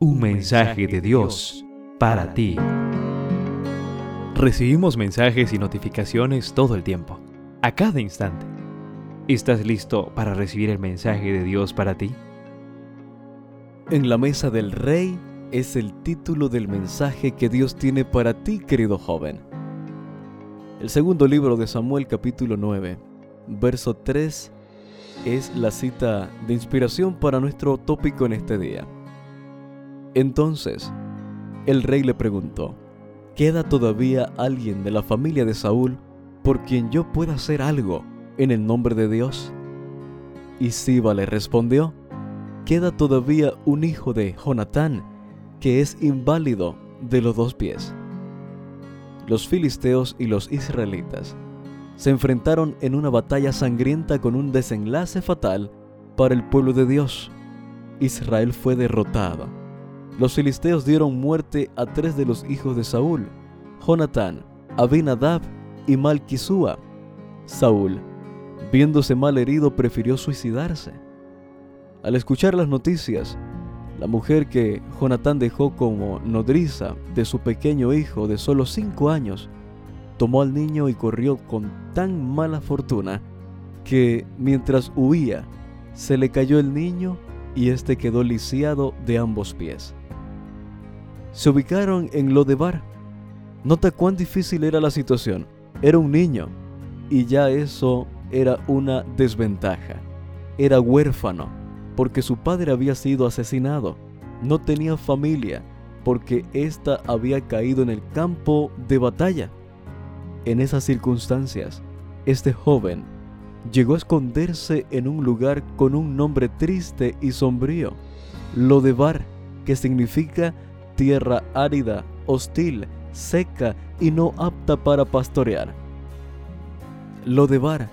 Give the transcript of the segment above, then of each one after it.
Un mensaje de Dios para ti. Recibimos mensajes y notificaciones todo el tiempo, a cada instante. ¿Estás listo para recibir el mensaje de Dios para ti? En la mesa del rey es el título del mensaje que Dios tiene para ti, querido joven. El segundo libro de Samuel capítulo 9, verso 3, es la cita de inspiración para nuestro tópico en este día. Entonces, el rey le preguntó, ¿queda todavía alguien de la familia de Saúl por quien yo pueda hacer algo en el nombre de Dios? Y Siba le respondió, queda todavía un hijo de Jonatán, que es inválido de los dos pies. Los filisteos y los israelitas se enfrentaron en una batalla sangrienta con un desenlace fatal para el pueblo de Dios. Israel fue derrotado los filisteos dieron muerte a tres de los hijos de Saúl, Jonatán, Abinadab y Malquisúa. Saúl, viéndose mal herido, prefirió suicidarse. Al escuchar las noticias, la mujer que Jonatán dejó como nodriza de su pequeño hijo de solo cinco años, tomó al niño y corrió con tan mala fortuna que mientras huía, se le cayó el niño y éste quedó lisiado de ambos pies se ubicaron en Lodebar. Nota cuán difícil era la situación. Era un niño y ya eso era una desventaja. Era huérfano porque su padre había sido asesinado. No tenía familia porque ésta había caído en el campo de batalla. En esas circunstancias, este joven llegó a esconderse en un lugar con un nombre triste y sombrío, Lodebar, que significa tierra árida, hostil, seca y no apta para pastorear. Lodebar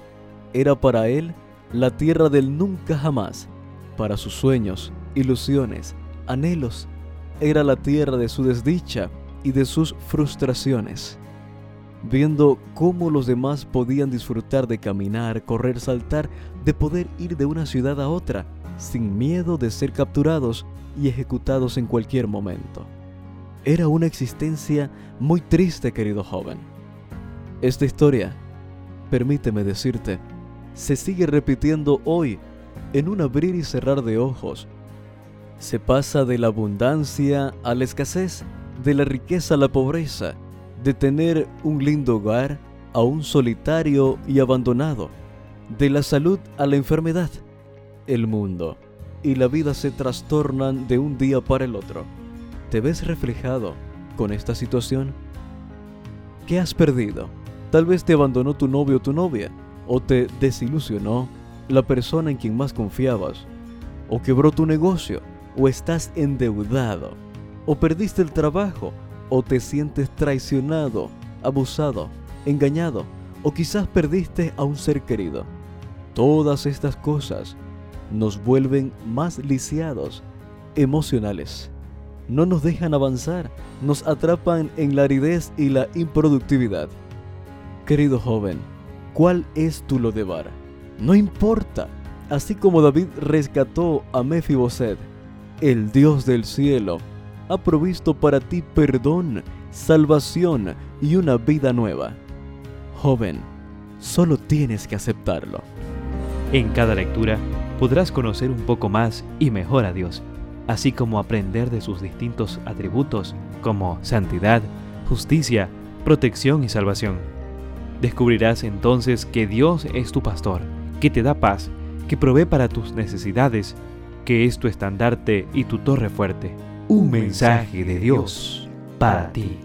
era para él la tierra del nunca jamás, para sus sueños, ilusiones, anhelos, era la tierra de su desdicha y de sus frustraciones. Viendo cómo los demás podían disfrutar de caminar, correr, saltar, de poder ir de una ciudad a otra, sin miedo de ser capturados y ejecutados en cualquier momento. Era una existencia muy triste, querido joven. Esta historia, permíteme decirte, se sigue repitiendo hoy en un abrir y cerrar de ojos. Se pasa de la abundancia a la escasez, de la riqueza a la pobreza, de tener un lindo hogar a un solitario y abandonado, de la salud a la enfermedad. El mundo y la vida se trastornan de un día para el otro. ¿Te ves reflejado con esta situación? ¿Qué has perdido? Tal vez te abandonó tu novio o tu novia, o te desilusionó la persona en quien más confiabas, o quebró tu negocio, o estás endeudado, o perdiste el trabajo, o te sientes traicionado, abusado, engañado, o quizás perdiste a un ser querido. Todas estas cosas nos vuelven más lisiados, emocionales no nos dejan avanzar, nos atrapan en la aridez y la improductividad. Querido joven, ¿cuál es tu Lodebar? No importa, así como David rescató a Mefiboset, el Dios del cielo ha provisto para ti perdón, salvación y una vida nueva. Joven, solo tienes que aceptarlo. En cada lectura podrás conocer un poco más y mejor a Dios así como aprender de sus distintos atributos como santidad, justicia, protección y salvación. Descubrirás entonces que Dios es tu pastor, que te da paz, que provee para tus necesidades, que es tu estandarte y tu torre fuerte. Un mensaje de Dios para ti.